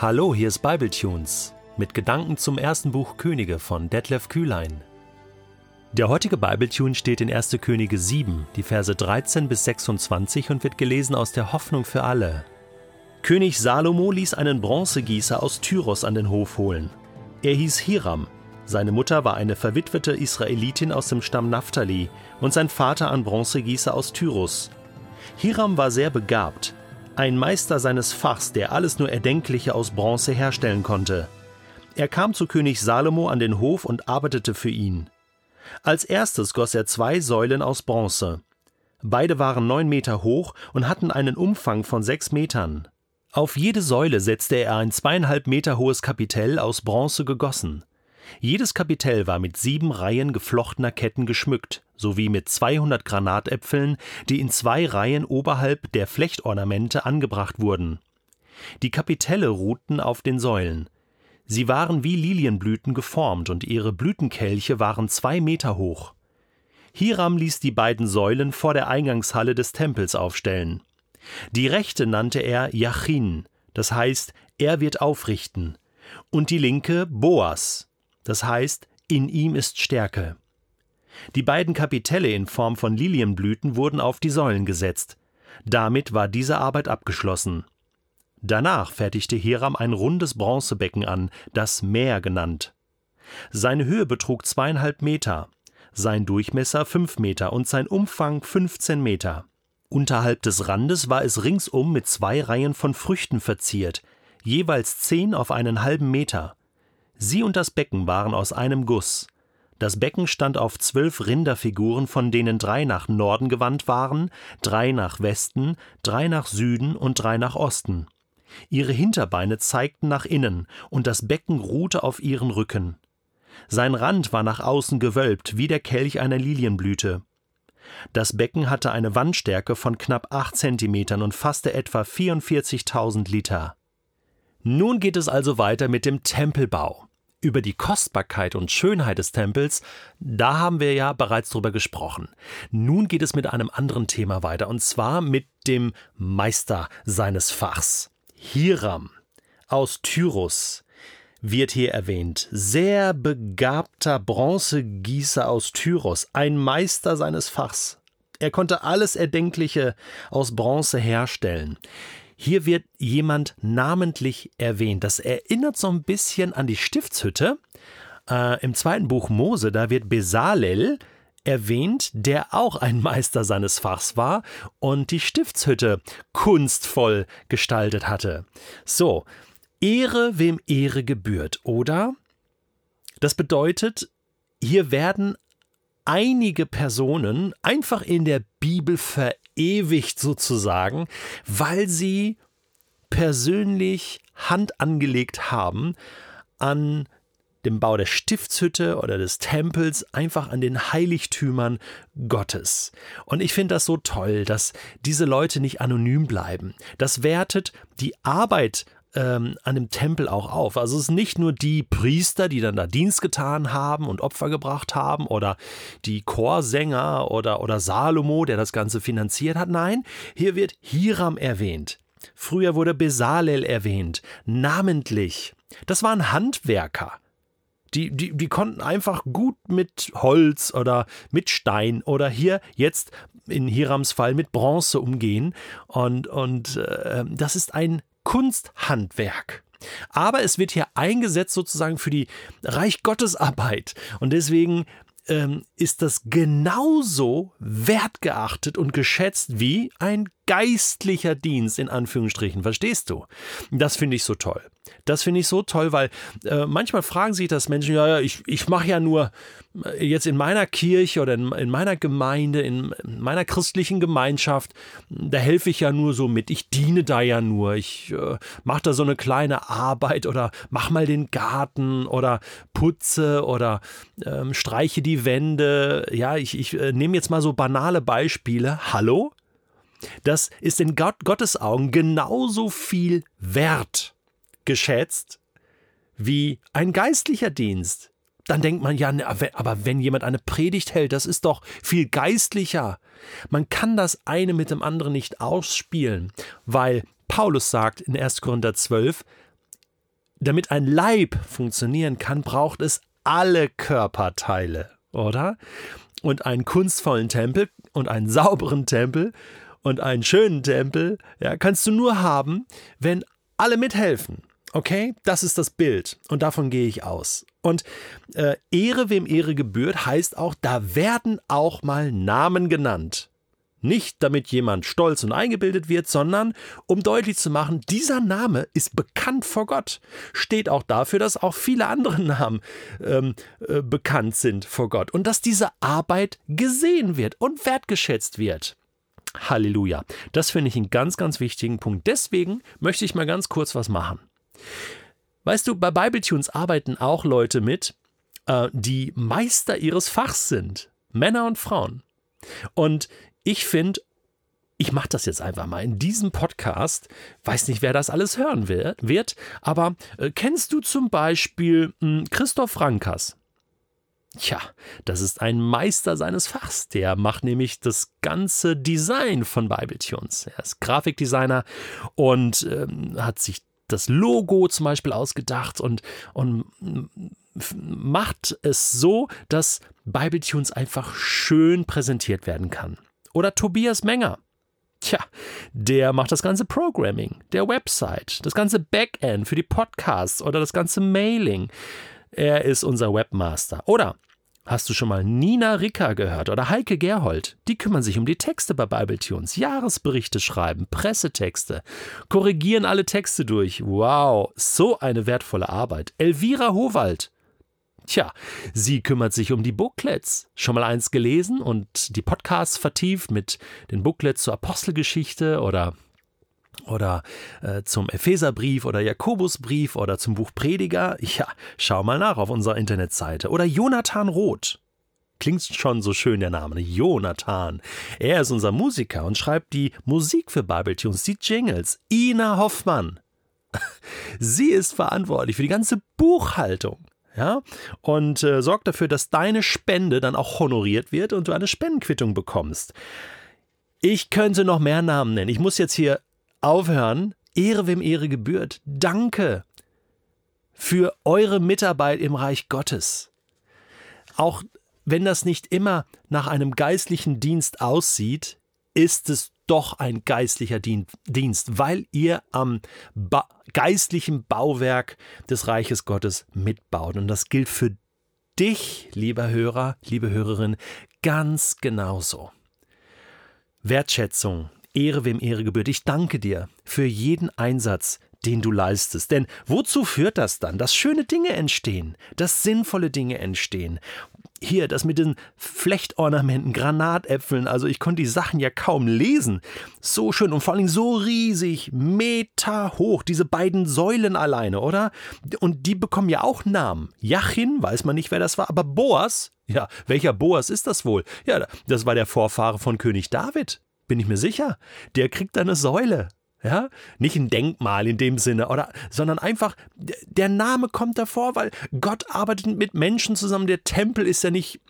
Hallo, hier ist Bibletunes mit Gedanken zum ersten Buch Könige von Detlef Kühlein. Der heutige Bibletune steht in 1. Könige 7, die Verse 13 bis 26 und wird gelesen aus der Hoffnung für alle. König Salomo ließ einen Bronzegießer aus Tyros an den Hof holen. Er hieß Hiram. Seine Mutter war eine verwitwete Israelitin aus dem Stamm Naphtali und sein Vater ein Bronzegießer aus Tyros. Hiram war sehr begabt, ein Meister seines Fachs, der alles nur Erdenkliche aus Bronze herstellen konnte. Er kam zu König Salomo an den Hof und arbeitete für ihn. Als erstes goss er zwei Säulen aus Bronze. Beide waren neun Meter hoch und hatten einen Umfang von sechs Metern. Auf jede Säule setzte er ein zweieinhalb Meter hohes Kapitell aus Bronze gegossen. Jedes Kapitell war mit sieben Reihen geflochtener Ketten geschmückt, sowie mit 200 Granatäpfeln, die in zwei Reihen oberhalb der Flechtornamente angebracht wurden. Die Kapitelle ruhten auf den Säulen. Sie waren wie Lilienblüten geformt und ihre Blütenkelche waren zwei Meter hoch. Hiram ließ die beiden Säulen vor der Eingangshalle des Tempels aufstellen. Die rechte nannte er Jachin, das heißt, er wird aufrichten, und die linke Boas, das heißt, in ihm ist Stärke. Die beiden Kapitelle in Form von Lilienblüten wurden auf die Säulen gesetzt. Damit war diese Arbeit abgeschlossen. Danach fertigte Hiram ein rundes Bronzebecken an, das Meer genannt. Seine Höhe betrug zweieinhalb Meter, sein Durchmesser fünf Meter und sein Umfang 15 Meter. Unterhalb des Randes war es ringsum mit zwei Reihen von Früchten verziert, jeweils zehn auf einen halben Meter. Sie und das Becken waren aus einem Guss. Das Becken stand auf zwölf Rinderfiguren, von denen drei nach Norden gewandt waren, drei nach Westen, drei nach Süden und drei nach Osten. Ihre Hinterbeine zeigten nach innen, und das Becken ruhte auf ihren Rücken. Sein Rand war nach außen gewölbt, wie der Kelch einer Lilienblüte. Das Becken hatte eine Wandstärke von knapp acht Zentimetern und fasste etwa 44.000 Liter. Nun geht es also weiter mit dem Tempelbau über die Kostbarkeit und Schönheit des Tempels, da haben wir ja bereits drüber gesprochen. Nun geht es mit einem anderen Thema weiter, und zwar mit dem Meister seines Fachs. Hiram aus Tyrus wird hier erwähnt. Sehr begabter Bronzegießer aus Tyros, ein Meister seines Fachs. Er konnte alles Erdenkliche aus Bronze herstellen. Hier wird jemand namentlich erwähnt. Das erinnert so ein bisschen an die Stiftshütte. Äh, Im zweiten Buch Mose, da wird Besalel erwähnt, der auch ein Meister seines Fachs war und die Stiftshütte kunstvoll gestaltet hatte. So, Ehre wem Ehre gebührt, oder? Das bedeutet, hier werden einige Personen einfach in der Bibel verewigt sozusagen, weil sie persönlich Hand angelegt haben an dem Bau der Stiftshütte oder des Tempels, einfach an den Heiligtümern Gottes. Und ich finde das so toll, dass diese Leute nicht anonym bleiben. Das wertet die Arbeit ähm, an dem Tempel auch auf. Also es sind nicht nur die Priester, die dann da Dienst getan haben und Opfer gebracht haben oder die Chorsänger oder, oder Salomo, der das Ganze finanziert hat. Nein, hier wird Hiram erwähnt. Früher wurde Besalel erwähnt, namentlich. Das waren Handwerker. Die, die, die konnten einfach gut mit Holz oder mit Stein oder hier jetzt in Hirams Fall mit Bronze umgehen. Und, und äh, das ist ein Kunsthandwerk. Aber es wird hier eingesetzt sozusagen für die Reich Gottes. Und deswegen ähm, ist das genauso wertgeachtet und geschätzt wie ein geistlicher Dienst in Anführungsstrichen. Verstehst du? Das finde ich so toll. Das finde ich so toll, weil äh, manchmal fragen sich das Menschen, ja, ja, ich, ich mache ja nur äh, jetzt in meiner Kirche oder in, in meiner Gemeinde, in, in, meiner christlichen Gemeinschaft, da helfe ich ja nur so mit, ich diene da ja nur, ich äh, mache da so eine kleine Arbeit oder mach mal den Garten oder putze oder ähm, streiche die Wände. Ja, ich, ich äh, nehme jetzt mal so banale Beispiele. Hallo? Das ist in Gott, Gottes Augen genauso viel wert geschätzt wie ein geistlicher Dienst. Dann denkt man ja, ne, aber wenn jemand eine Predigt hält, das ist doch viel geistlicher. Man kann das eine mit dem anderen nicht ausspielen, weil Paulus sagt in 1. Korinther 12, damit ein Leib funktionieren kann, braucht es alle Körperteile, oder? Und einen kunstvollen Tempel und einen sauberen Tempel und einen schönen Tempel, ja, kannst du nur haben, wenn alle mithelfen. Okay, das ist das Bild und davon gehe ich aus. Und äh, Ehre, wem Ehre gebührt, heißt auch, da werden auch mal Namen genannt. Nicht damit jemand stolz und eingebildet wird, sondern um deutlich zu machen, dieser Name ist bekannt vor Gott. Steht auch dafür, dass auch viele andere Namen ähm, äh, bekannt sind vor Gott und dass diese Arbeit gesehen wird und wertgeschätzt wird. Halleluja. Das finde ich einen ganz, ganz wichtigen Punkt. Deswegen möchte ich mal ganz kurz was machen. Weißt du, bei Bibletunes arbeiten auch Leute mit, äh, die Meister ihres Fachs sind. Männer und Frauen. Und ich finde, ich mache das jetzt einfach mal in diesem Podcast. Weiß nicht, wer das alles hören wird, aber äh, kennst du zum Beispiel äh, Christoph Rankas? Tja, das ist ein Meister seines Fachs. Der macht nämlich das ganze Design von Bibletunes. Er ist Grafikdesigner und ähm, hat sich das Logo zum Beispiel ausgedacht und, und macht es so, dass Bibletunes einfach schön präsentiert werden kann. Oder Tobias Menger. Tja, der macht das ganze Programming, der Website, das ganze Backend für die Podcasts oder das ganze Mailing. Er ist unser Webmaster. Oder Hast du schon mal Nina Ricker gehört oder Heike Gerhold? Die kümmern sich um die Texte bei Bibletunes, Jahresberichte schreiben, Pressetexte, korrigieren alle Texte durch. Wow, so eine wertvolle Arbeit. Elvira Howald. Tja, sie kümmert sich um die Booklets. Schon mal eins gelesen und die Podcasts vertieft mit den Booklets zur Apostelgeschichte oder oder äh, zum Epheserbrief oder Jakobusbrief oder zum Buch Prediger, ja, schau mal nach auf unserer Internetseite. Oder Jonathan Roth. Klingt schon so schön der Name, Jonathan. Er ist unser Musiker und schreibt die Musik für Bibletunes, die Jingles. Ina Hoffmann. Sie ist verantwortlich für die ganze Buchhaltung. Ja, und äh, sorgt dafür, dass deine Spende dann auch honoriert wird und du eine Spendenquittung bekommst. Ich könnte noch mehr Namen nennen. Ich muss jetzt hier aufhören. Ehre, wem Ehre gebührt. Danke für eure Mitarbeit im Reich Gottes. Auch wenn das nicht immer nach einem geistlichen Dienst aussieht, ist es doch ein geistlicher Dienst, weil ihr am ba geistlichen Bauwerk des Reiches Gottes mitbaut. Und das gilt für dich, lieber Hörer, liebe Hörerin, ganz genauso. Wertschätzung, Ehre wem Ehre gebührt. Ich danke dir für jeden Einsatz, den du leistest. Denn wozu führt das dann? Dass schöne Dinge entstehen, dass sinnvolle Dinge entstehen. Hier, das mit den Flechtornamenten, Granatäpfeln, also ich konnte die Sachen ja kaum lesen. So schön und vor allem so riesig, Meter hoch, diese beiden Säulen alleine, oder? Und die bekommen ja auch Namen. Jachin, weiß man nicht, wer das war, aber Boas, ja, welcher Boas ist das wohl? Ja, das war der Vorfahre von König David bin ich mir sicher. Der kriegt eine Säule. Ja, nicht ein Denkmal in dem Sinne, oder, sondern einfach, der Name kommt davor, weil Gott arbeitet mit Menschen zusammen. Der Tempel ist ja nicht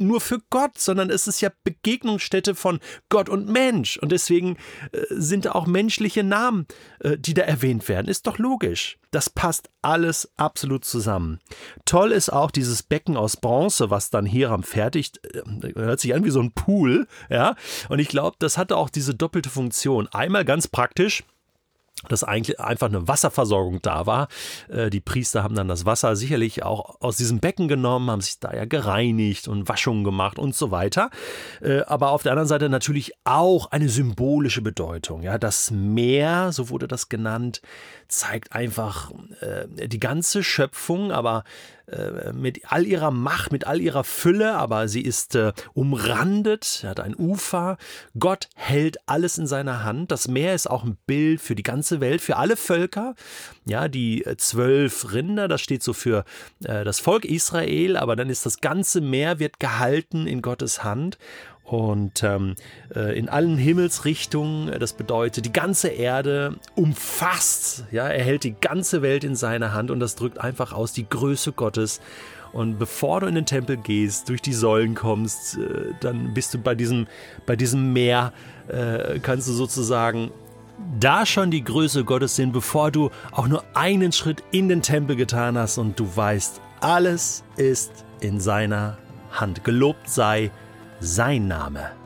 nur für Gott, sondern es ist ja Begegnungsstätte von Gott und Mensch. Und deswegen äh, sind auch menschliche Namen, äh, die da erwähnt werden. Ist doch logisch. Das passt alles absolut zusammen. Toll ist auch dieses Becken aus Bronze, was dann Hiram fertigt. Äh, hört sich an wie so ein Pool, ja. Und ich glaube, das hatte auch diese doppelte Funktion. Einmal ganz praktisch dass eigentlich einfach eine Wasserversorgung da war. Äh, die Priester haben dann das Wasser sicherlich auch aus diesem Becken genommen, haben sich da ja gereinigt und Waschungen gemacht und so weiter. Äh, aber auf der anderen Seite natürlich auch eine symbolische Bedeutung. Ja, das Meer, so wurde das genannt, zeigt einfach äh, die ganze Schöpfung, aber äh, mit all ihrer Macht, mit all ihrer Fülle, aber sie ist äh, umrandet, hat ein Ufer. Gott hält alles in seiner Hand. Das Meer ist auch ein Bild für die ganze Welt, für alle Völker. Ja, die äh, zwölf Rinder, das steht so für äh, das Volk Israel, aber dann ist das ganze Meer wird gehalten in Gottes Hand und ähm, äh, in allen Himmelsrichtungen. Das bedeutet, die ganze Erde umfasst, ja, er hält die ganze Welt in seiner Hand und das drückt einfach aus die Größe Gottes. Und bevor du in den Tempel gehst, durch die Säulen kommst, äh, dann bist du bei diesem, bei diesem Meer, äh, kannst du sozusagen da schon die Größe Gottes sehen, bevor du auch nur einen Schritt in den Tempel getan hast und du weißt, alles ist in seiner Hand. Gelobt sei sein Name.